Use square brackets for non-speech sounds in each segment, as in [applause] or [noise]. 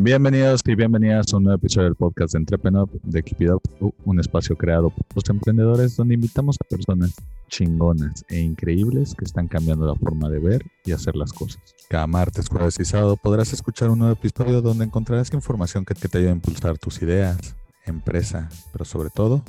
Bienvenidos y bienvenidas a un nuevo episodio del podcast de Entrepreneur de Up, un espacio creado por los emprendedores donde invitamos a personas chingonas e increíbles que están cambiando la forma de ver y hacer las cosas. Cada martes, jueves y sábado podrás escuchar un nuevo episodio donde encontrarás información que, te ayude a impulsar tus ideas, empresa, pero sobre todo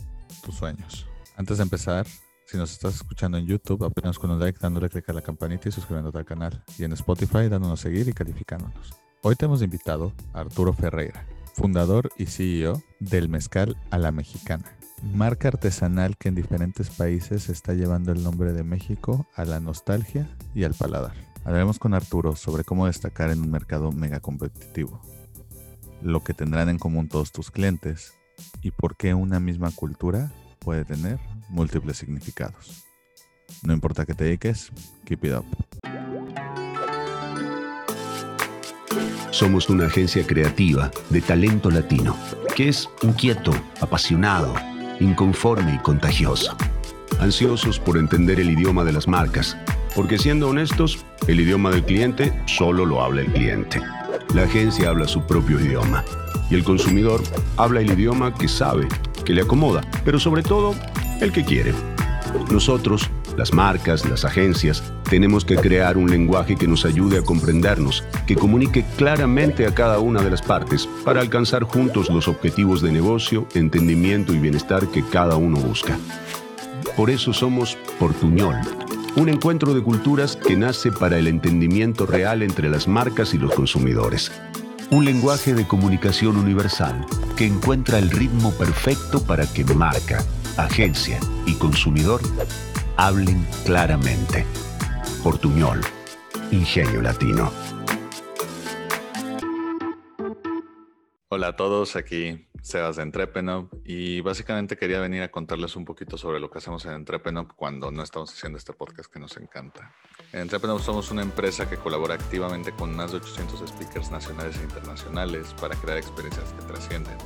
tus sueños. Antes de empezar, si nos estás escuchando en YouTube, apenas con un like, dándole clic a la campanita y suscribiéndote al canal. Y en Spotify, dándonos seguir y calificándonos. Hoy te hemos invitado a Arturo Ferreira, fundador y CEO del Mezcal a la Mexicana, marca artesanal que en diferentes países está llevando el nombre de México a la nostalgia y al paladar. Hablaremos con Arturo sobre cómo destacar en un mercado mega competitivo, lo que tendrán en común todos tus clientes y por qué una misma cultura puede tener múltiples significados. No importa que te dediques, keep it up. Somos una agencia creativa de talento latino, que es inquieto, apasionado, inconforme y contagioso. Ansiosos por entender el idioma de las marcas, porque siendo honestos, el idioma del cliente solo lo habla el cliente. La agencia habla su propio idioma y el consumidor habla el idioma que sabe, que le acomoda, pero sobre todo el que quiere. Nosotros las marcas, las agencias, tenemos que crear un lenguaje que nos ayude a comprendernos, que comunique claramente a cada una de las partes para alcanzar juntos los objetivos de negocio, entendimiento y bienestar que cada uno busca. Por eso somos Portuñol, un encuentro de culturas que nace para el entendimiento real entre las marcas y los consumidores. Un lenguaje de comunicación universal que encuentra el ritmo perfecto para que marca, agencia y consumidor hablen claramente. Portuñol, Ingenio Latino. Hola a todos, aquí Sebas de Entrepenop y básicamente quería venir a contarles un poquito sobre lo que hacemos en Entrepenop cuando no estamos haciendo este podcast que nos encanta. En Entrepenop somos una empresa que colabora activamente con más de 800 speakers nacionales e internacionales para crear experiencias que trascienden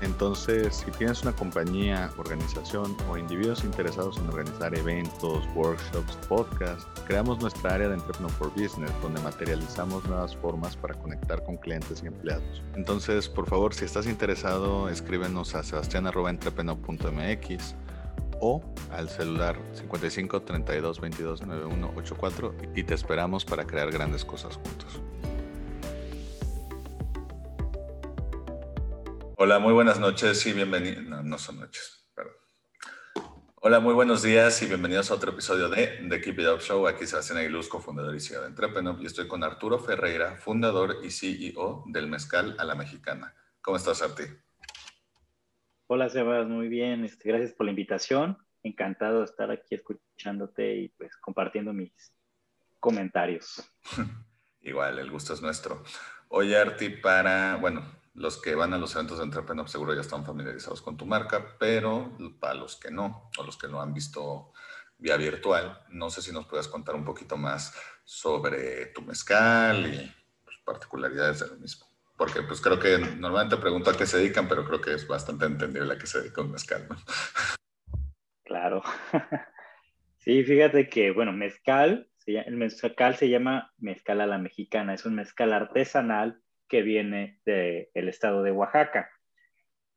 entonces, si tienes una compañía, organización o individuos interesados en organizar eventos, workshops, podcasts, creamos nuestra área de Entrepreneur for Business, donde materializamos nuevas formas para conectar con clientes y empleados. Entonces, por favor, si estás interesado, escríbenos a sebastián.entrepreneur.mx o al celular 55 32 22 91 84 y te esperamos para crear grandes cosas juntos. Hola, muy buenas noches y bienvenidos. No, no son noches, perdón. Hola, muy buenos días y bienvenidos a otro episodio de The Keep It Up Show. Aquí Sebastián Aguiluz, cofundador y CEO de Entrepreneur, y estoy con Arturo Ferreira, fundador y CEO del Mezcal a la Mexicana. ¿Cómo estás, Arti? Hola, Sebas, muy bien. Este, gracias por la invitación. Encantado de estar aquí escuchándote y pues compartiendo mis comentarios. [laughs] Igual, el gusto es nuestro. Oye, Arti, para, bueno, los que van a los eventos de Entrepreneur seguro ya están familiarizados con tu marca, pero para los que no, o los que lo han visto vía virtual, no sé si nos puedes contar un poquito más sobre tu mezcal y pues, particularidades de lo mismo. Porque pues creo que normalmente pregunto a qué se dedican, pero creo que es bastante entendible a qué se dedica un mezcal. Claro. [laughs] Sí, fíjate que, bueno, mezcal, el mezcal se llama mezcal a la mexicana, es un mezcal artesanal que viene del estado de Oaxaca.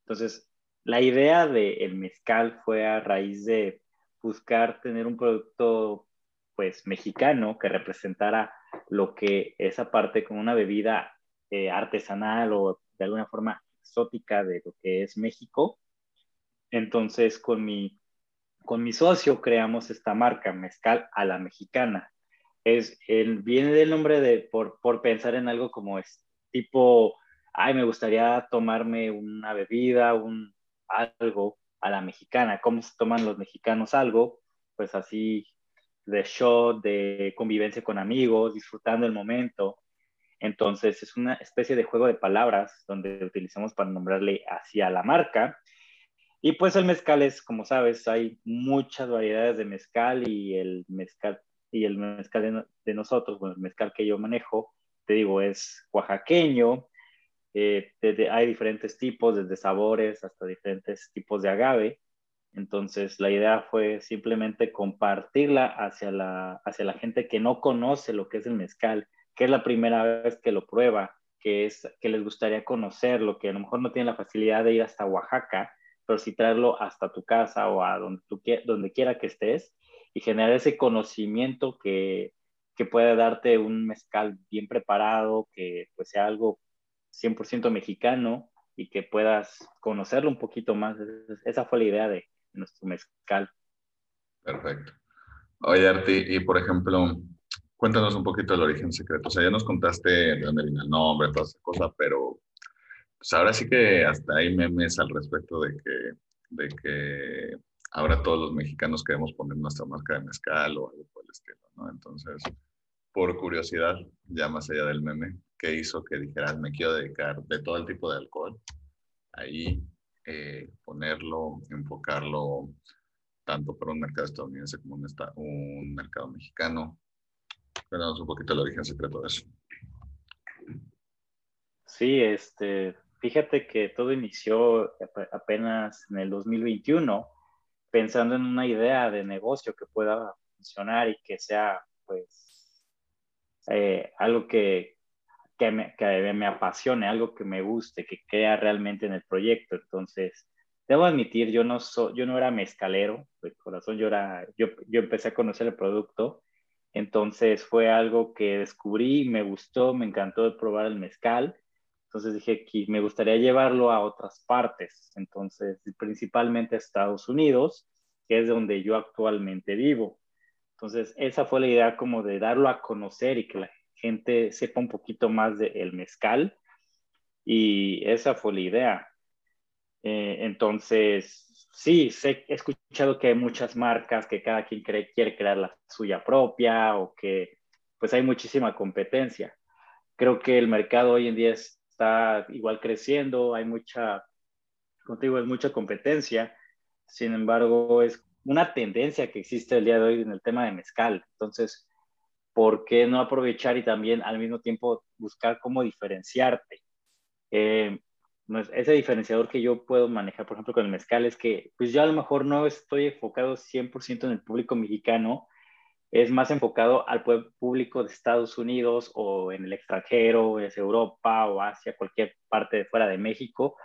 Entonces, la idea del mezcal fue a raíz de buscar tener un producto pues mexicano que representara lo que esa parte como una bebida eh, artesanal o de alguna forma exótica de lo que es México. Entonces con mi, con mi socio creamos esta marca, Mezcal a la Mexicana. Es, el, viene del nombre de, por, por pensar en algo como es, tipo, ay, me gustaría tomarme una bebida, un algo a la mexicana. ¿Cómo se toman los mexicanos algo? Pues así de show, de convivencia con amigos, disfrutando el momento. Entonces es una especie de juego de palabras donde utilizamos para nombrarle hacia la marca. Y pues el mezcal es, como sabes, hay muchas variedades de mezcal y el mezcal y el mezcal de, de nosotros, bueno, el mezcal que yo manejo, te digo, es oaxaqueño, eh, hay diferentes tipos, desde sabores hasta diferentes tipos de agave. Entonces, la idea fue simplemente compartirla hacia la, hacia la gente que no conoce lo que es el mezcal, que es la primera vez que lo prueba que, es, que les gustaría conocerlo, que a lo mejor no tienen la facilidad de ir hasta Oaxaca, pero sí traerlo hasta tu casa o a donde, tú, donde quiera que estés y generar ese conocimiento que, que pueda darte un mezcal bien preparado, que pues sea algo 100% mexicano y que puedas conocerlo un poquito más. Esa fue la idea de nuestro mezcal. Perfecto. Oye, Arti, y por ejemplo, cuéntanos un poquito el origen secreto. O sea, ya nos contaste de dónde viene el nombre, toda esa cosa, pero pues ahora sí que hasta hay memes al respecto de que, de que ahora todos los mexicanos queremos poner nuestra marca de mezcal o algo por el estilo, ¿no? Entonces, por curiosidad, ya más allá del meme, ¿qué hizo que dijeras, me quiero dedicar de todo el tipo de alcohol? Ahí, eh, ponerlo, enfocarlo tanto para un mercado estadounidense como un, un mercado mexicano. Cuéntanos un poquito el origen secreto de eso. Sí, este, fíjate que todo inició apenas en el 2021, pensando en una idea de negocio que pueda funcionar y que sea, pues, eh, algo que, que, me, que me apasione, algo que me guste, que crea realmente en el proyecto. Entonces, debo admitir, yo no, soy, yo no era mezcalero, de corazón, yo, era, yo, yo empecé a conocer el producto, entonces fue algo que descubrí, me gustó, me encantó probar el mezcal, entonces dije que me gustaría llevarlo a otras partes, entonces principalmente a Estados Unidos, que es donde yo actualmente vivo. Entonces esa fue la idea como de darlo a conocer y que la gente sepa un poquito más del mezcal y esa fue la idea. Eh, entonces, sí, sé, he escuchado que hay muchas marcas que cada quien quiere crear la suya propia o que pues hay muchísima competencia. Creo que el mercado hoy en día está igual creciendo, hay mucha, contigo es mucha competencia, sin embargo es una tendencia que existe el día de hoy en el tema de mezcal. Entonces, ¿por qué no aprovechar y también al mismo tiempo buscar cómo diferenciarte? Eh, ese diferenciador que yo puedo manejar, por ejemplo, con el mezcal es que, pues yo a lo mejor no estoy enfocado 100% en el público mexicano, es más enfocado al público de Estados Unidos o en el extranjero, es Europa o Asia, cualquier parte de fuera de México,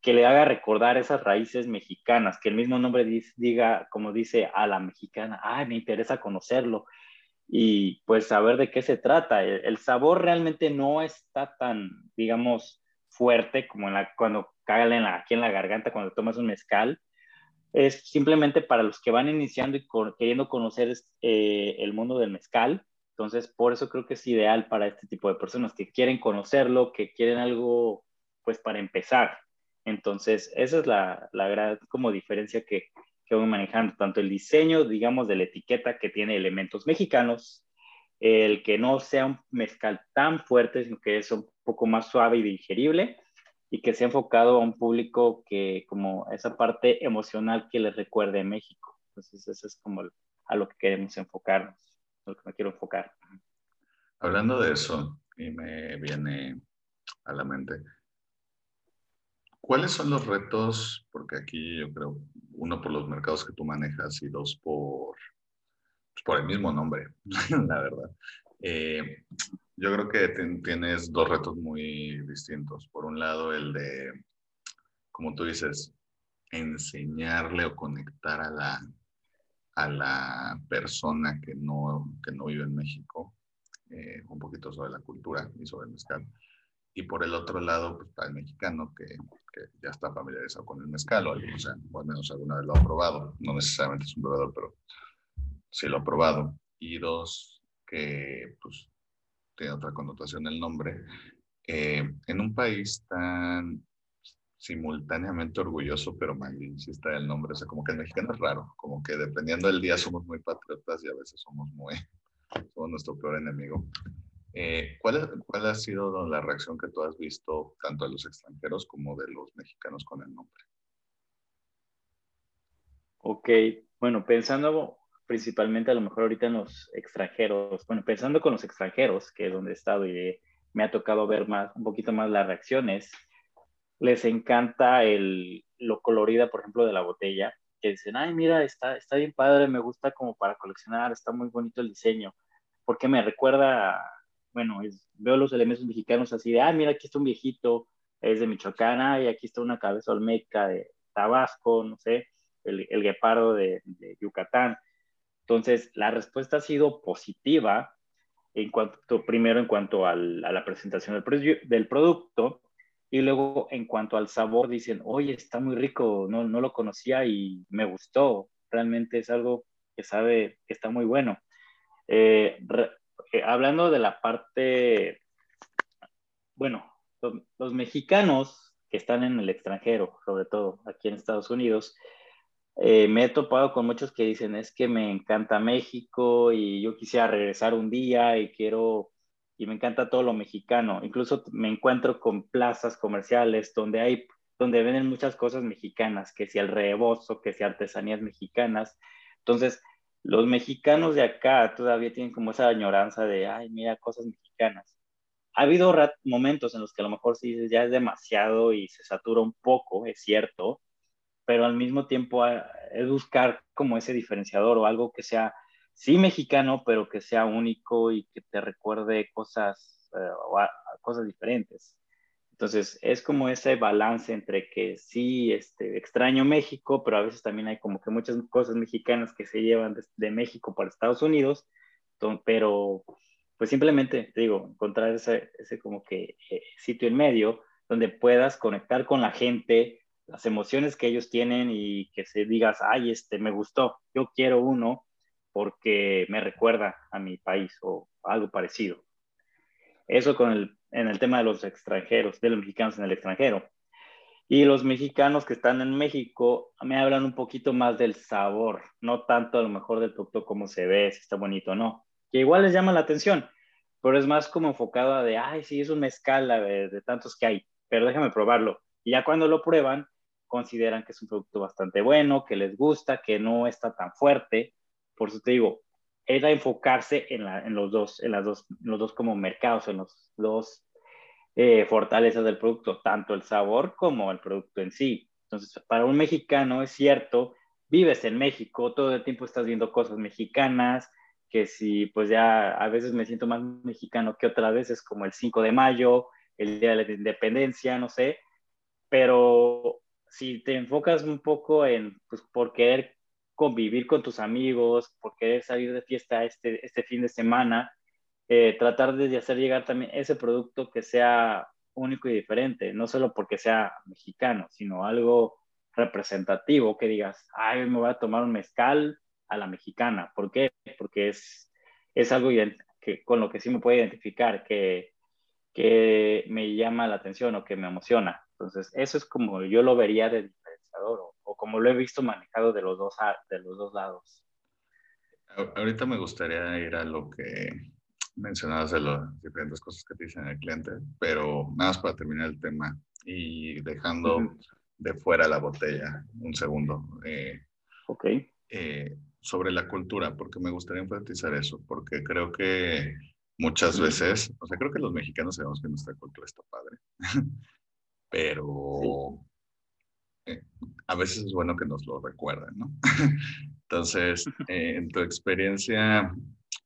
que le haga recordar esas raíces mexicanas, que el mismo nombre diga, como dice, a la mexicana, ah, me interesa conocerlo y pues saber de qué se trata. el sabor realmente no está tan, digamos, fuerte, como cuando cae en la, aquí en la garganta cuando tomas un mezcal, es simplemente para los que van iniciando y queriendo conocer eh, el mundo del mezcal. Entonces, por eso creo que es ideal para este tipo de personas que quieren conocerlo, que quieren algo, pues, para empezar. Entonces, esa es la, gran como diferencia que, que voy manejando, tanto el diseño, digamos, de la etiqueta que tiene elementos mexicanos, el que no sea un mezcal tan fuerte, sino que es un poco más suave y digerible y que sea enfocado a un público que como esa parte emocional que les recuerde México. Entonces eso es como a lo que queremos enfocarnos, a lo que me quiero enfocar. Hablando de eso, y me viene a la mente, ¿cuáles son los retos? Porque aquí yo creo, uno por los mercados que tú manejas y dos por pues, por el mismo nombre, [laughs] la verdad. Eh, yo creo que tienes dos retos muy distintos. Por un lado, el de, como tú dices, enseñarle o conectar a la, a la persona que no, que no vive en México eh, un poquito sobre la cultura y sobre el mezcal. Y por el otro lado, pues para el mexicano que, que ya está familiarizado con el mezcal, o, o, sea, o al menos alguna vez lo ha probado, no necesariamente es un probador, pero sí lo ha probado. Y dos, que pues tiene otra connotación el nombre. Eh, en un país tan simultáneamente orgulloso, pero está el nombre, o sea, como que el mexicano es raro, como que dependiendo del día somos muy patriotas y a veces somos muy, somos nuestro peor enemigo. Eh, ¿cuál, ¿Cuál ha sido la reacción que tú has visto tanto de los extranjeros como de los mexicanos con el nombre? Ok, bueno, pensando principalmente a lo mejor ahorita en los extranjeros, bueno, pensando con los extranjeros, que es donde he estado y me ha tocado ver más, un poquito más las reacciones, les encanta el, lo colorida, por ejemplo, de la botella, que dicen, ay, mira, está, está bien padre, me gusta como para coleccionar, está muy bonito el diseño, porque me recuerda bueno, es, veo los elementos mexicanos así de, ah, mira, aquí está un viejito, es de Michoacán, y aquí está una cabeza olmeca de Tabasco, no sé, el, el guepardo de, de, Yucatán. Entonces, la respuesta ha sido positiva, en cuanto, primero en cuanto al, a la presentación del, del, producto, y luego en cuanto al sabor, dicen, oye, está muy rico, no, no lo conocía y me gustó, realmente es algo que sabe que está muy bueno. Eh, eh, hablando de la parte, bueno, los, mexicanos que están en el extranjero, sobre todo aquí en Estados Unidos, eh, me he topado con muchos que dicen, es que me encanta México y yo quisiera regresar un día y quiero, y me encanta todo lo mexicano. Incluso me encuentro con plazas comerciales donde hay, donde venden muchas cosas mexicanas, que si el rebozo, que si artesanías mexicanas. Entonces, los mexicanos de acá todavía tienen como esa añoranza de, ay, mira, cosas mexicanas. Ha habido momentos en los que a lo mejor sí dices, ya es demasiado y se satura un poco, es cierto, pero al mismo tiempo ah, es buscar como ese diferenciador o algo que sea, sí mexicano, pero que sea único y que te recuerde cosas, eh, cosas diferentes. Entonces, es como ese balance entre que sí, este, extraño México, pero a veces también hay como que muchas cosas mexicanas que se llevan de, México para Estados Unidos, pero pues simplemente, te digo, encontrar ese, ese como que eh, sitio en medio donde puedas conectar con la gente, las emociones que ellos tienen y que se digas, ay, este, me gustó, yo quiero uno porque me recuerda a mi país o algo parecido. Eso con el en el tema de los extranjeros, de los mexicanos en el extranjero. Y los mexicanos que están en México me hablan un poquito más del sabor, no tanto a lo mejor del producto como se ve, si está bonito o no, que igual les llama la atención, pero es más como enfocado a de, ay, sí, es un mezcal de, de tantos que hay, pero déjame probarlo. Y ya cuando lo prueban, consideran que es un producto bastante bueno, que les gusta, que no está tan fuerte. Por eso te digo, era enfocarse en, los dos, en las dos, los dos como mercados, en los dos eh, fortalezas del producto, tanto el sabor como el producto en sí. Entonces, para un mexicano es cierto, vives en México, todo el tiempo estás viendo cosas mexicanas, que si pues ya a veces me siento más mexicano que otras veces, como el 5 de mayo, el Día de la Independencia, no sé, pero si te enfocas un poco en, pues, por querer convivir con tus amigos, por querer salir de fiesta este, este fin de semana, eh, tratar de hacer llegar también ese producto que sea único y diferente, no solo porque sea mexicano, sino algo representativo que digas, ay, me voy a tomar un mezcal a la mexicana. ¿Por qué? Porque es, es algo que, con lo que sí me puedo identificar, que, que me llama la atención o que me emociona. Entonces, eso es como yo lo vería de diferenciador o como lo he visto manejado de los dos, de los dos lados. Ahorita me gustaría ir a lo que mencionabas de las diferentes cosas que te dicen el cliente, pero nada más para terminar el tema y dejando de fuera la botella un segundo. Eh, ok. Eh, sobre la cultura, porque me gustaría enfatizar eso, porque creo que muchas veces, o sea, creo que los mexicanos sabemos que nuestra cultura está padre, [laughs] pero a veces es bueno que nos lo recuerden, ¿no? [laughs] Entonces, [laughs] eh, en tu experiencia,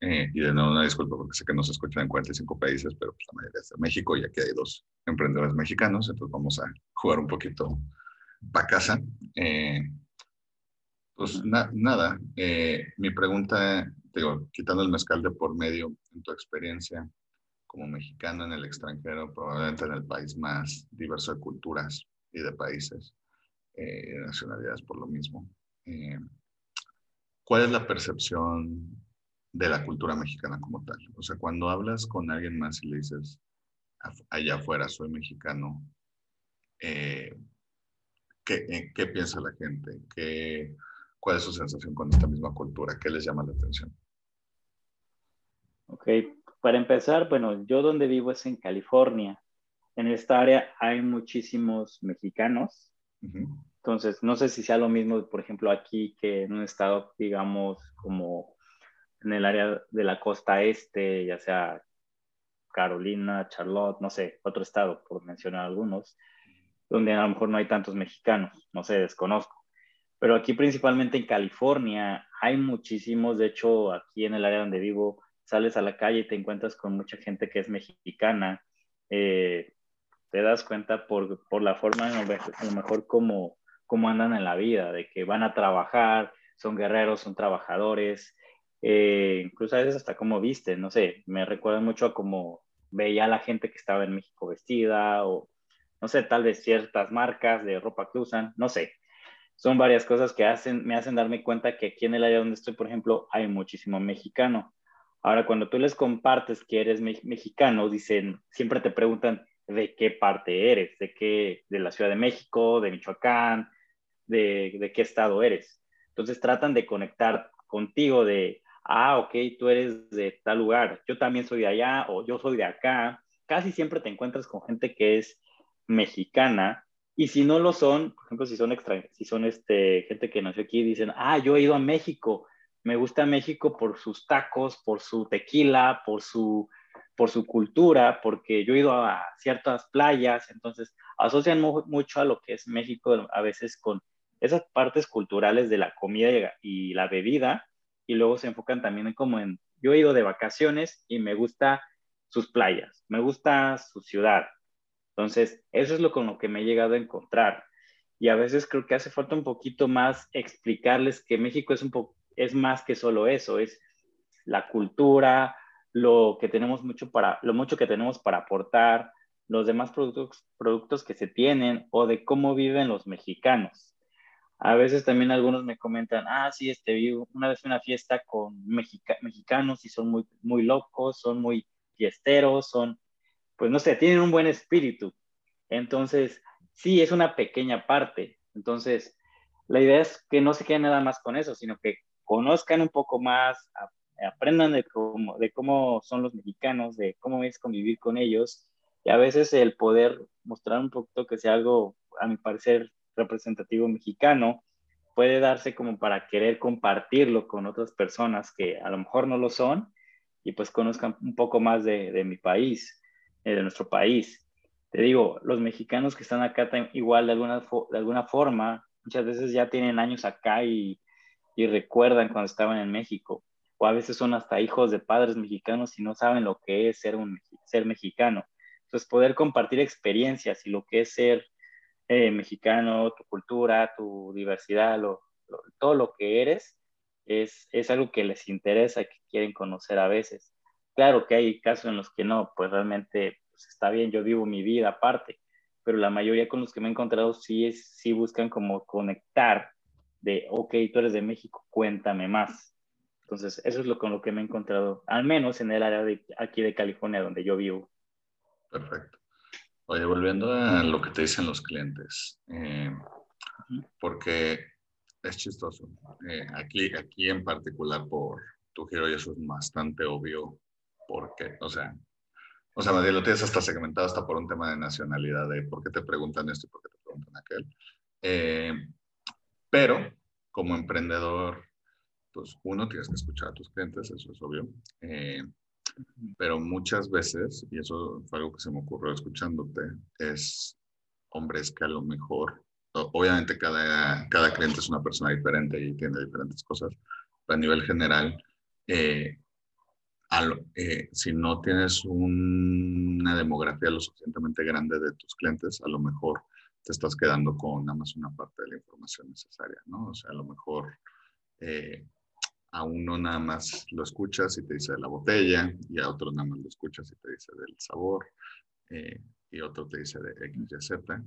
eh, y de nuevo una disculpa porque sé que nos escuchan en 45 países, pero pues la mayoría es de México y aquí hay dos emprendedores mexicanos, entonces vamos a jugar un poquito para casa. Eh, pues nada, mi pregunta, digo, quitando el mezcal de por medio, en tu experiencia como mexicano en el extranjero, probablemente en el país más diverso de culturas y de países, eh, nacionalidades por lo mismo. Eh, ¿Cuál es la percepción de la cultura mexicana como tal? O sea, cuando hablas con alguien más y le dices, allá afuera soy mexicano, eh, ¿qué, ¿qué, piensa la gente? ¿Qué, ¿Cuál es su sensación con esta misma cultura? ¿Qué les llama la atención? Ok, para empezar, bueno, yo donde vivo es en California. En esta área hay muchísimos mexicanos, entonces, no sé si sea lo mismo, por ejemplo, aquí que en un estado, digamos, como en el área de la costa este, ya sea Carolina, Charlotte, no sé, otro estado, por mencionar algunos, donde a lo mejor no hay tantos mexicanos, no sé, desconozco. Pero aquí principalmente en California hay muchísimos, de hecho aquí en el área donde vivo sales a la calle y te encuentras con mucha gente que es mexicana, eh, te das cuenta por, por la forma, a lo mejor, como, como andan en la vida, de que van a trabajar, son guerreros, son trabajadores, eh, incluso a veces hasta como visten, no sé, me recuerda mucho a cómo veía a la gente que estaba en México vestida o, no sé, tal vez ciertas marcas de ropa que usan, no sé. Son varias cosas que hacen, me hacen darme cuenta que aquí en el área donde estoy, por ejemplo, hay muchísimo mexicano. Ahora, cuando tú les compartes que eres mexicano, dicen, siempre te preguntan de qué parte eres, de qué, de la Ciudad de México, de Michoacán, de, de qué estado eres. Entonces tratan de conectar contigo de, ah, ok, tú eres de tal lugar, yo también soy de allá o yo soy de acá. Casi siempre te encuentras con gente que es mexicana y si no lo son, por ejemplo, si son extra, si son este, gente que nació aquí, dicen, ah, yo he ido a México, me gusta México por sus tacos, por su tequila, por su, por su cultura, porque yo he ido a ciertas playas, entonces asocian mucho a lo que es México a veces con esas partes culturales de la comida y la bebida, y luego se enfocan también en como en, yo he ido de vacaciones y me gusta sus playas, me gusta su ciudad. Entonces, eso es lo con lo que me he llegado a encontrar. Y a veces creo que hace falta un poquito más explicarles que México es un es más que solo eso, es la cultura, lo que tenemos mucho para, lo mucho que tenemos para aportar, los demás productos, productos que se tienen o de cómo viven los mexicanos. A veces también algunos me comentan, ah, sí, este, vi una vez una fiesta con mexicanos y son muy, muy locos, son muy fiesteros, son, pues no sé, tienen un buen espíritu. Entonces, sí, es una pequeña parte. Entonces, la idea es que no se queden nada más con eso, sino que conozcan un poco más, aprendan de cómo, de cómo son los mexicanos, de cómo es convivir con ellos. Y a veces el poder mostrar un poquito que sea algo, a mi parecer, representativo mexicano puede darse como para querer compartirlo con otras personas que a lo mejor no lo son y pues conozcan un poco más de, mi país, eh, de nuestro país. Te digo, los mexicanos que están acá igual de alguna, de alguna forma, muchas veces ya tienen años acá y, y recuerdan cuando estaban en México. O a veces son hasta hijos de padres mexicanos y no saben lo que es ser, un, ser mexicano. Entonces, poder compartir experiencias y lo que es ser eh, mexicano, tu cultura, tu diversidad, todo lo que eres, es, es algo que les interesa, que quieren conocer a veces. Claro que hay casos en los que no, pues realmente pues está bien, yo vivo mi vida aparte, pero la mayoría con los que me he encontrado sí, es, sí buscan como conectar de, ok, tú eres de México, cuéntame más. Entonces, eso es lo con lo que me he encontrado, al menos en el área de aquí de California, donde yo vivo. Perfecto. Oye, volviendo a lo que te dicen los clientes, eh, porque es chistoso. Eh, aquí, aquí en particular por tu giro, y eso es bastante obvio, porque, o sea, o sea, lo tienes hasta segmentado hasta por un tema de nacionalidad, de por qué te preguntan esto y por qué te preguntan aquel. Eh, pero como emprendedor, pues uno tienes que escuchar a tus clientes, eso es obvio. Pero muchas veces, y eso fue algo que se me ocurrió escuchándote, es hombres que a lo mejor, obviamente cada, cada cliente es una persona diferente y tiene diferentes cosas, pero a nivel general, eh, eh, si no tienes una demografía lo suficientemente grande de tus clientes, a lo mejor te estás quedando con nada más una parte de la información necesaria, ¿no? O sea, a lo mejor eh, a uno nada más lo escuchas y te dice de la botella, y a otro nada más lo escuchas y te dice del sabor, eh, y otro te dice de X, Y, Z.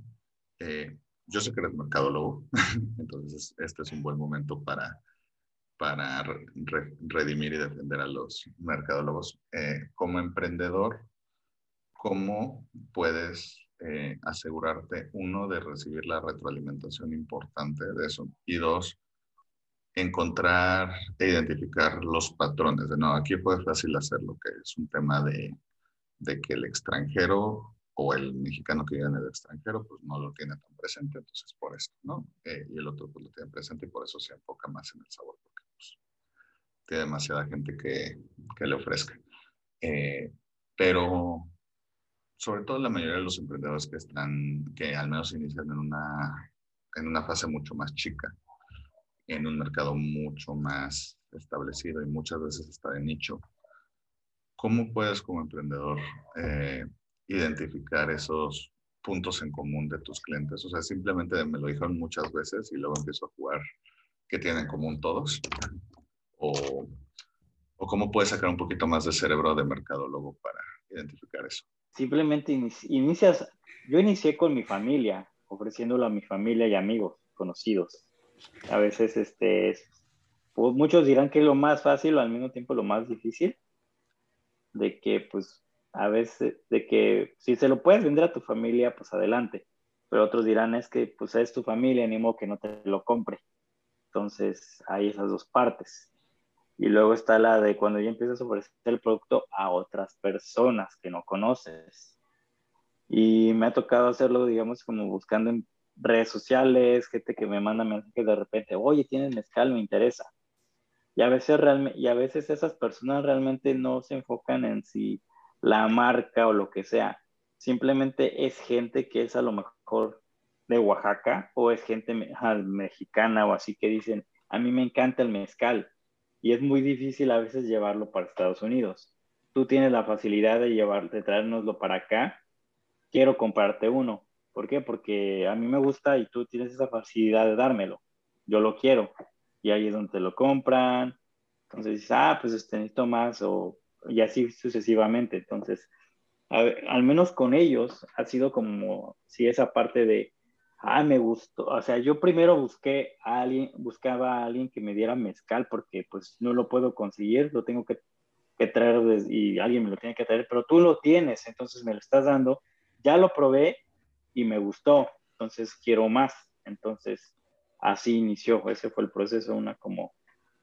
Eh, yo sé que eres mercadólogo, [laughs] entonces este es un buen momento para, para redimir y defender a los mercadólogos. Eh, como emprendedor, ¿cómo puedes asegurarte, uno, de recibir la retroalimentación importante de eso, y dos, encontrar e identificar los patrones. De no, aquí fue fácil hacer lo que es un tema de, de, que el extranjero o el mexicano que vive en el extranjero, pues no lo tiene tan presente, entonces por eso, ¿no? Eh, y el otro pues lo tiene presente y por eso se enfoca más en el sabor, porque pues, tiene demasiada gente que, que le ofrezca. Eh, pero sobre todo la mayoría de los emprendedores que están, que al menos inician en una, en una fase mucho más chica, en un mercado mucho más establecido y muchas veces está de nicho, ¿cómo puedes como emprendedor eh, identificar esos puntos en común de tus clientes? O sea, simplemente me lo dijeron muchas veces y luego empiezo a jugar qué tienen en común todos. O, o cómo puedes sacar un poquito más de cerebro de mercadólogo para identificar eso. Simplemente inicias, yo inicié con mi familia, ofreciéndolo a mi familia y amigos conocidos. A veces, este, pues, muchos dirán que es lo más fácil o al mismo tiempo lo más difícil, de que pues a veces, de que si se lo puedes vender a tu familia, pues adelante, pero otros dirán es que pues es tu familia, ni modo que no te lo compre. Entonces hay esas dos partes. Y luego está la de cuando ya empiezas a ofrecer el producto a otras personas que no conoces. Y me ha tocado hacerlo, digamos, como buscando redes sociales, gente que me manda mensajes de repente, oye, tienes mezcal, me interesa. Y a veces, y a veces esas personas realmente no se enfocan en si la marca o lo que sea. Simplemente es gente que es a lo mejor de Oaxaca o es gente mexicana o así que dicen, a mí me encanta el mezcal y es muy difícil a veces llevarlo para Estados Unidos. Tú tienes la facilidad de llevar, de traérnoslo para acá. Quiero comprarte uno. ¿Por qué? Porque a mí me gusta y tú tienes esa facilidad de dármelo. Yo lo quiero. Y ahí es donde te lo compran. Entonces dices, ah, pues este, necesito más o y así sucesivamente. Entonces, al menos con ellos ha sido como si esa parte de, ah, me gustó. O sea, yo primero busqué a alguien, buscaba a alguien que me diera mezcal porque pues no lo puedo conseguir, lo tengo que, traer y alguien me lo tiene que traer, pero tú lo tienes, entonces me lo estás dando. Ya lo probé y me gustó, entonces quiero más. Entonces, así inició, ese fue el proceso, una como,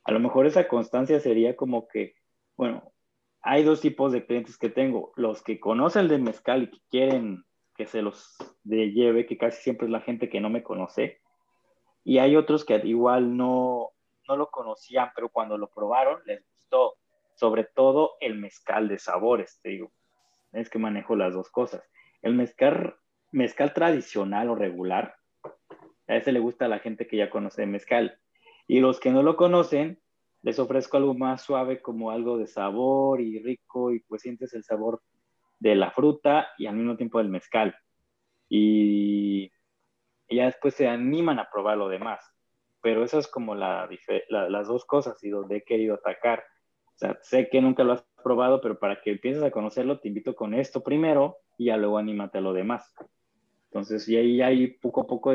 a lo mejor esa constancia sería como que, bueno, hay dos tipos de clientes que tengo, los que conocen de mezcal y que quieren que se los de lleve, que casi siempre es la gente que no me conoce. Y hay otros que igual no, no lo conocían, pero cuando lo probaron les gustó. Sobre todo el mezcal de sabores, te digo. Es que manejo las dos cosas. El mezcal, mezcal tradicional o regular, a ese le gusta a la gente que ya conoce mezcal. Y los que no lo conocen, les ofrezco algo más suave como algo de sabor y rico y pues sientes el sabor de la fruta y al mismo tiempo del mezcal. Y, ya después se animan a probar lo demás. Pero eso es como la, las dos cosas y donde he querido atacar. O sea, sé que nunca lo has probado, pero para que empieces a conocerlo, te invito con esto primero y ya luego anímate a lo demás. Entonces, y ahí, ahí poco a poco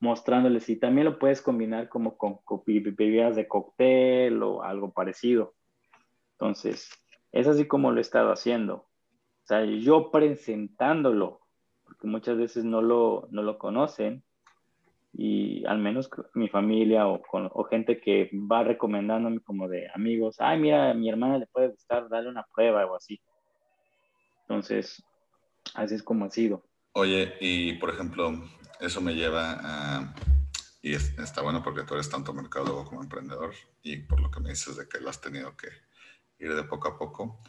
mostrándoles y también lo puedes combinar como con bebidas de cóctel o algo parecido. Entonces, es así como lo he estado haciendo. O sea, yo presentándolo, porque muchas veces no lo, no lo conocen, y al menos mi familia o, o, gente que va recomendándome como de amigos, ay, mira, a mi hermana le puede gustar, dale una prueba o así. Entonces, así es como ha sido. Oye, y por ejemplo, eso me lleva a, y está bueno porque tú eres tanto mercadólogo como emprendedor, y por lo que me dices de que lo has tenido que ir de poco a poco,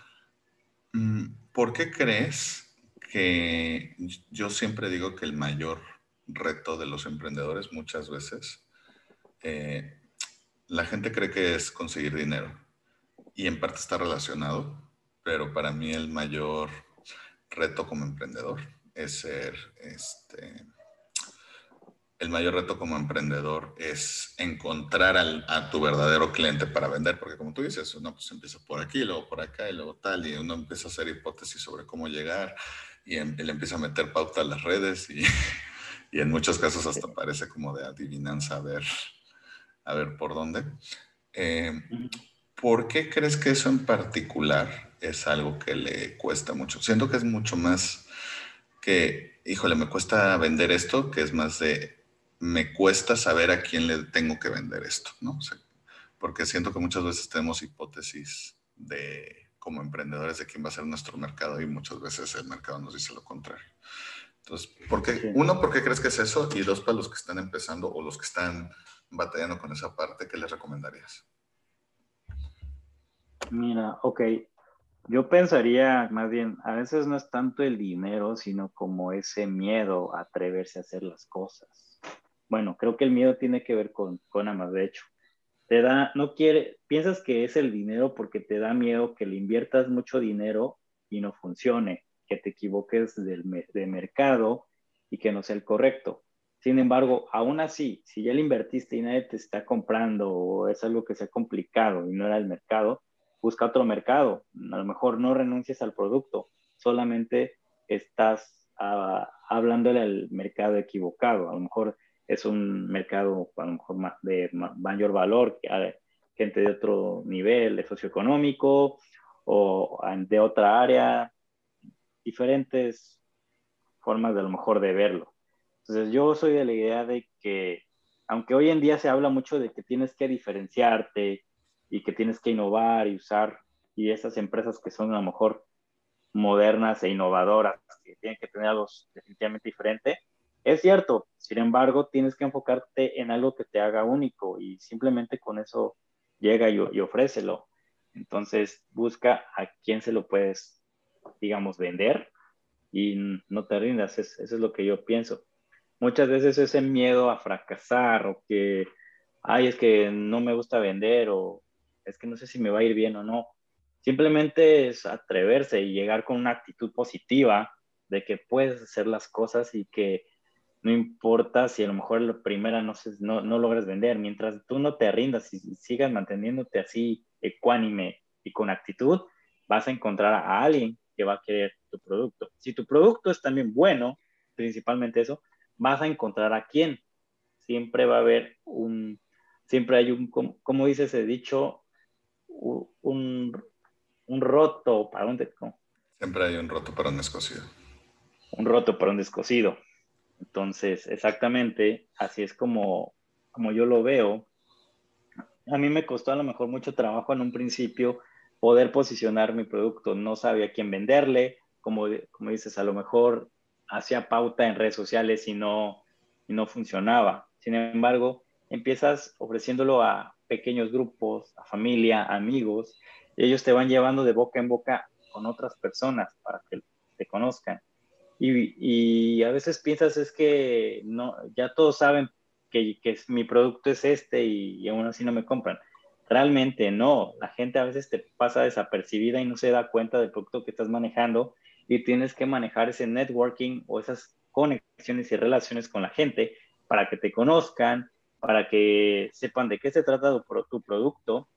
Mm, ¿Por qué crees que yo siempre digo que el mayor reto de los emprendedores muchas veces, eh, la gente cree que es conseguir dinero y en parte está relacionado, pero para mí el mayor reto como emprendedor es ser este, el mayor reto como emprendedor es encontrar a tu verdadero cliente para vender, porque como tú dices, uno pues empieza por aquí, luego por acá y luego tal, y uno empieza a hacer hipótesis sobre cómo llegar y, em, le empieza a meter pauta a las redes y, [laughs] y, en muchos casos hasta parece como de adivinanza a ver, a ver por dónde. Eh, ¿Por qué crees que eso en particular es algo que le cuesta mucho? Siento que es mucho más que, híjole, me cuesta vender esto, que es más de me cuesta saber a quién le tengo que vender esto, ¿no? porque siento que muchas veces tenemos hipótesis de como emprendedores de quién va a ser nuestro mercado y muchas veces el mercado nos dice lo contrario. Entonces, ¿por qué? uno, ¿por qué crees que es eso? Y dos, para los que están empezando o los que están batallando con esa parte, ¿qué les recomendarías? Mira, ok. Yo pensaría más bien, a veces no es tanto el dinero, sino como ese miedo a atreverse a hacer las cosas bueno, creo que el miedo tiene que ver con, con ambas, de hecho. te da, no quiere, piensas que es el dinero porque te da miedo que le inviertas mucho dinero y no funcione, que te equivoques del, de mercado y que no sea el correcto. Sin embargo, aún así, si ya le invertiste y nadie te está comprando o es algo que se ha complicado y no era el mercado, busca otro mercado. A lo mejor no renuncies al producto, solamente estás uh, hablándole al mercado equivocado. A lo mejor es un mercado a lo mejor de mayor valor que gente de otro nivel de socioeconómico o de otra área, diferentes formas de a lo mejor de verlo. Entonces yo soy de la idea de que, aunque hoy en día se habla mucho de que tienes que diferenciarte y que tienes que innovar y usar, y esas empresas que son a lo mejor modernas e innovadoras, que tienen que tener algo definitivamente diferente, es cierto, sin embargo, tienes que enfocarte en algo que te haga único y simplemente con eso llega y, y ofrécelo. Entonces, busca a quién se lo puedes, digamos, vender y no te rindas. eso es lo que yo pienso. Muchas veces ese miedo a fracasar o que, ay, es que no me gusta vender o es que no sé si me va a ir bien o no. Simplemente es atreverse y llegar con una actitud positiva de que puedes hacer las cosas y que no importa si a lo mejor la primera no, no, no logras vender, mientras tú no te rindas y sigas manteniéndote así ecuánime y con actitud, vas a encontrar a alguien que va a querer tu producto. Si tu producto es también bueno, principalmente eso, vas a encontrar a quién. Siempre va a haber un, siempre hay un, como, dice ese dicho, un, un roto para un... Siempre hay un roto para un descosido. Un roto para un descosido. Entonces, exactamente, así es como, como yo lo veo. A mí me costó a lo mejor mucho trabajo en un principio poder posicionar mi producto. No sabía quién venderle, como, como dices, a lo mejor hacía pauta en redes sociales y no, y no funcionaba. Sin embargo, empiezas ofreciéndolo a pequeños grupos, a familia, amigos, y ellos te van llevando de boca en boca con otras personas para que te conozcan. Y, a veces piensas es que no, ya todos saben que, que mi producto es este y, aún así no me compran. Realmente no, la gente a veces te pasa desapercibida y no se da cuenta del producto que estás manejando y tienes que manejar ese networking o esas conexiones y relaciones con la gente para que te conozcan, para que sepan de qué se trata tu, producto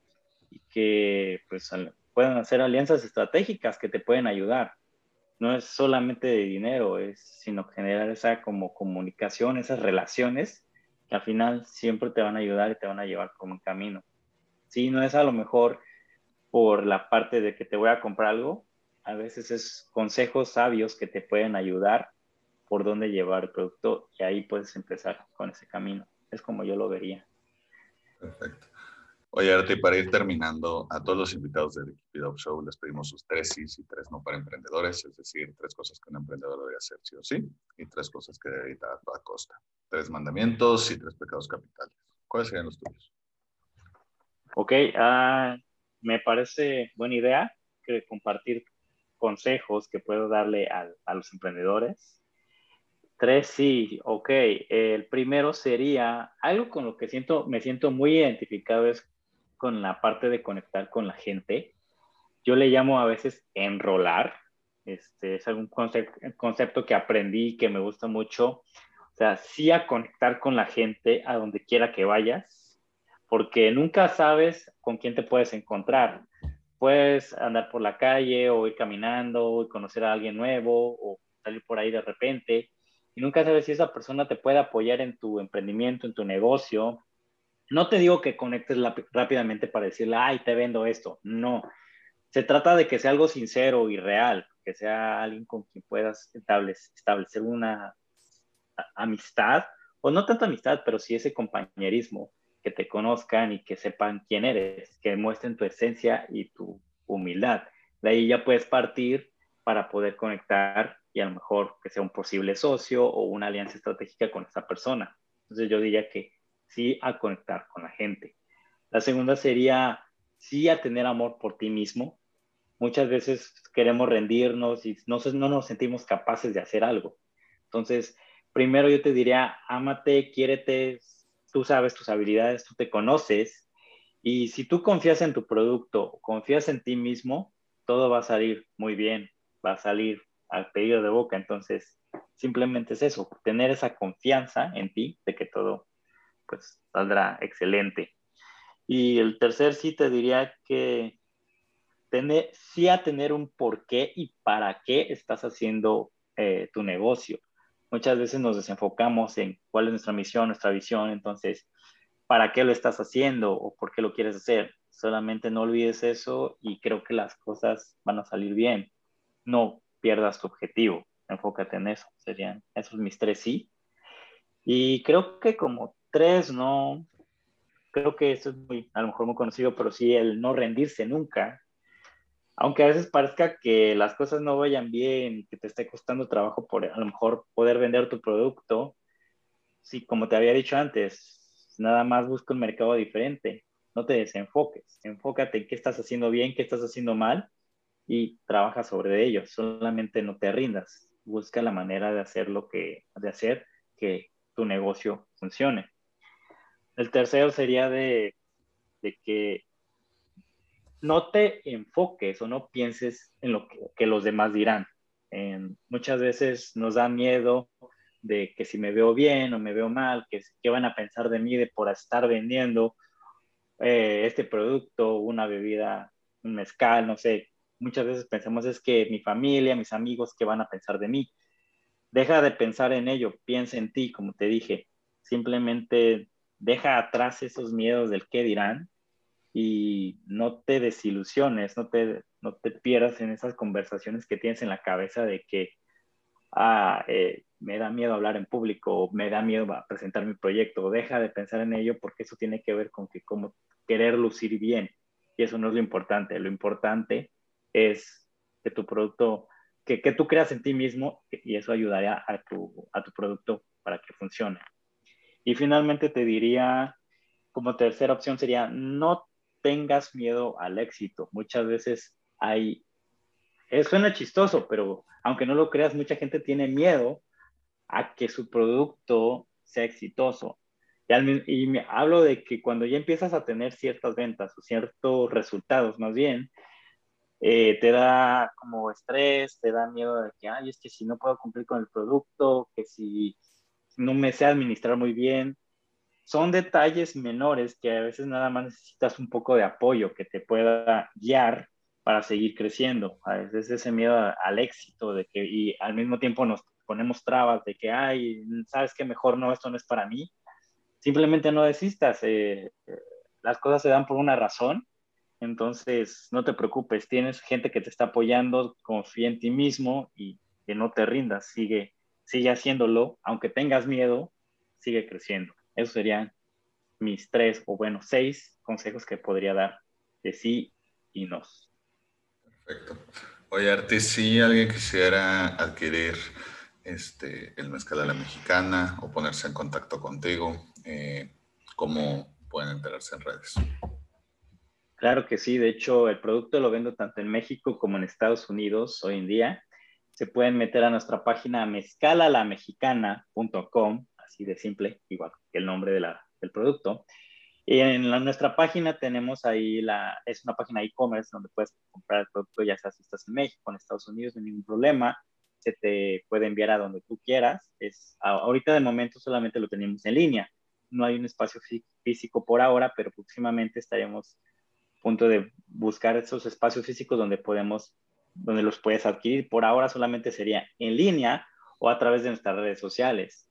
y que pues puedan hacer alianzas estratégicas que te pueden ayudar no es solamente de dinero, es sino generar esa como comunicación, esas relaciones que al final siempre te van a ayudar y te van a llevar como un camino. Sí, no es a lo mejor por la parte de que te voy a comprar algo, a veces es consejos sabios que te pueden ayudar por dónde llevar el producto y ahí puedes empezar con ese camino. Es como yo lo vería. Perfecto. Oye, Arti, para ir terminando, a todos los invitados del Up Show les pedimos sus tres sí y tres no para emprendedores, es decir, tres cosas que un emprendedor debe hacer sí o sí y tres cosas que debe evitar a toda costa. Tres mandamientos y tres pecados capitales. ¿Cuáles serían los tuyos? Ok, uh, me parece buena idea que compartir consejos que puedo darle a, a los emprendedores. Tres sí, ok. El primero sería algo con lo que siento, me siento muy identificado es con la parte de conectar con la gente. Yo le llamo a veces enrolar. Este, es algún concepto que aprendí que me gusta mucho. O sea, sí a conectar con la gente a donde quiera que vayas, porque nunca sabes con quién te puedes encontrar. Puedes andar por la calle o ir caminando y conocer a alguien nuevo o salir por ahí de repente y nunca sabes si esa persona te puede apoyar en tu emprendimiento, en tu negocio, no te digo que conectes rápidamente para decirle, ay, te vendo esto. No. Se trata de que sea algo sincero y real, que sea alguien con quien puedas establecer una amistad, o no tanta amistad, pero sí ese compañerismo, que te conozcan y que sepan quién eres, que muestren tu esencia y tu humildad. De ahí ya puedes partir para poder conectar y a lo mejor que sea un posible socio o una alianza estratégica con esa persona. Entonces yo diría que sí a conectar con la gente. La segunda sería sí a tener amor por ti mismo. Muchas veces queremos rendirnos y no, no nos sentimos capaces de hacer algo. Entonces, primero yo te diría, ámate, quiérete, tú sabes tus habilidades, tú te conoces Y si tú confías en tu producto, confías en ti mismo, todo va a salir muy bien, va a salir al pedido de boca. Entonces, simplemente es eso, tener esa confianza en ti de que todo pues saldrá excelente. Y el tercer sí te diría que tener, sí a tener un por qué y para qué estás haciendo eh, tu negocio. Muchas veces nos desenfocamos en cuál es nuestra misión, nuestra visión, entonces, ¿para qué lo estás haciendo o por qué lo quieres hacer? Solamente no olvides eso y creo que las cosas van a salir bien. No pierdas tu objetivo, enfócate en eso. Serían esos mis tres sí. Y creo que como tres, no, creo que eso es muy, a lo mejor muy conocido, pero sí el no rendirse nunca. Aunque a veces parezca que las cosas no vayan bien, que te esté costando trabajo por a lo mejor poder vender tu producto, sí, como te había dicho antes, nada más busca un mercado diferente, no te desenfoques, enfócate en qué estás haciendo bien, qué estás haciendo mal y trabaja sobre ello, solamente no te rindas, busca la manera de hacer lo que, de hacer que tu negocio funcione. El tercero sería de, que no te enfoques o no pienses en lo que, los demás dirán. muchas veces nos da miedo de que si me veo bien o me veo mal, que qué van a pensar de mí de por estar vendiendo eh, este producto, una bebida, un mezcal, no sé. Muchas veces pensamos es que mi familia, mis amigos, ¿qué van a pensar de mí? Deja de pensar en ello, piensa en ti, como te dije. Simplemente deja atrás esos miedos del qué dirán y no te desilusiones, no te, no te pierdas en esas conversaciones que tienes en la cabeza de que, ah, eh, me da miedo hablar en público, o me da miedo presentar mi proyecto, deja de pensar en ello porque eso tiene que ver con que como querer lucir bien y eso no es lo importante, lo importante es que tu producto, que, que tú creas en ti mismo y eso ayudaría a tu, a tu producto para que funcione. Y finalmente te diría, como tercera opción sería, no tengas miedo al éxito. Muchas veces hay, eh, suena chistoso, pero aunque no lo creas, mucha gente tiene miedo a que su producto sea exitoso. Y, me hablo de que cuando ya empiezas a tener ciertas ventas o ciertos resultados, más bien, eh, te da como estrés, te da miedo de que, ay, es que si no puedo cumplir con el producto, que si no me sé administrar muy bien. Son detalles menores que a veces nada más necesitas un poco de apoyo que te pueda guiar para seguir creciendo. A veces ese miedo al éxito de que, y al mismo tiempo nos ponemos trabas de que, ay, sabes que mejor no, esto no es para mí. Simplemente no desistas. Eh, las cosas se dan por una razón. Entonces, no te preocupes, tienes gente que te está apoyando, confía en ti mismo y que no te rindas, sigue sigue haciéndolo, aunque tengas miedo, sigue creciendo. Esos serían mis tres o bueno, seis consejos que podría dar de sí y no. Perfecto. Oye, Arti, si alguien quisiera adquirir este, el mezcal a la mexicana o ponerse en contacto contigo, eh, ¿cómo pueden enterarse en redes? Claro que sí, de hecho el producto lo vendo tanto en México como en Estados Unidos hoy en día se pueden meter a nuestra página mezcalalamexicana.com, así de simple, igual que el nombre de la, del producto. Y en nuestra página tenemos ahí la, es una página e-commerce donde puedes comprar el producto, ya sea si estás en México, en Estados Unidos, no hay ningún problema. Se te puede enviar a donde tú quieras. Es, ahorita de momento solamente lo tenemos en línea. No hay un espacio físico por ahora, pero próximamente estaremos punto de buscar esos espacios físicos donde podemos donde los puedes adquirir. Por ahora solamente sería en línea o a través de nuestras redes sociales.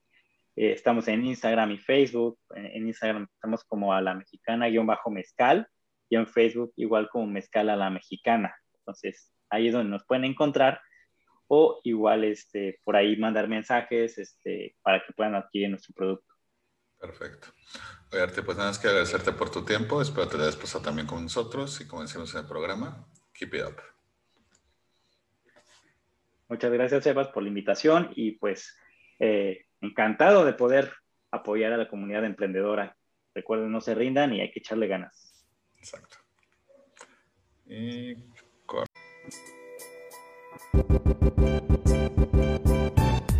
Eh, estamos en Instagram y Facebook. En, Instagram estamos como a la mexicana-mezcal y en Facebook igual como mezcal a la mexicana. Entonces ahí es donde nos pueden encontrar o igual este, por ahí mandar mensajes este, para que puedan adquirir nuestro producto. Perfecto. Oye, pues nada más que agradecerte por tu tiempo. Espero te hayas pasado también con nosotros y como decimos en el programa, keep it up. Muchas gracias, Sebas, por la invitación y pues eh, encantado de poder apoyar a la comunidad emprendedora. Recuerden, no se rindan y hay que echarle ganas. Exacto.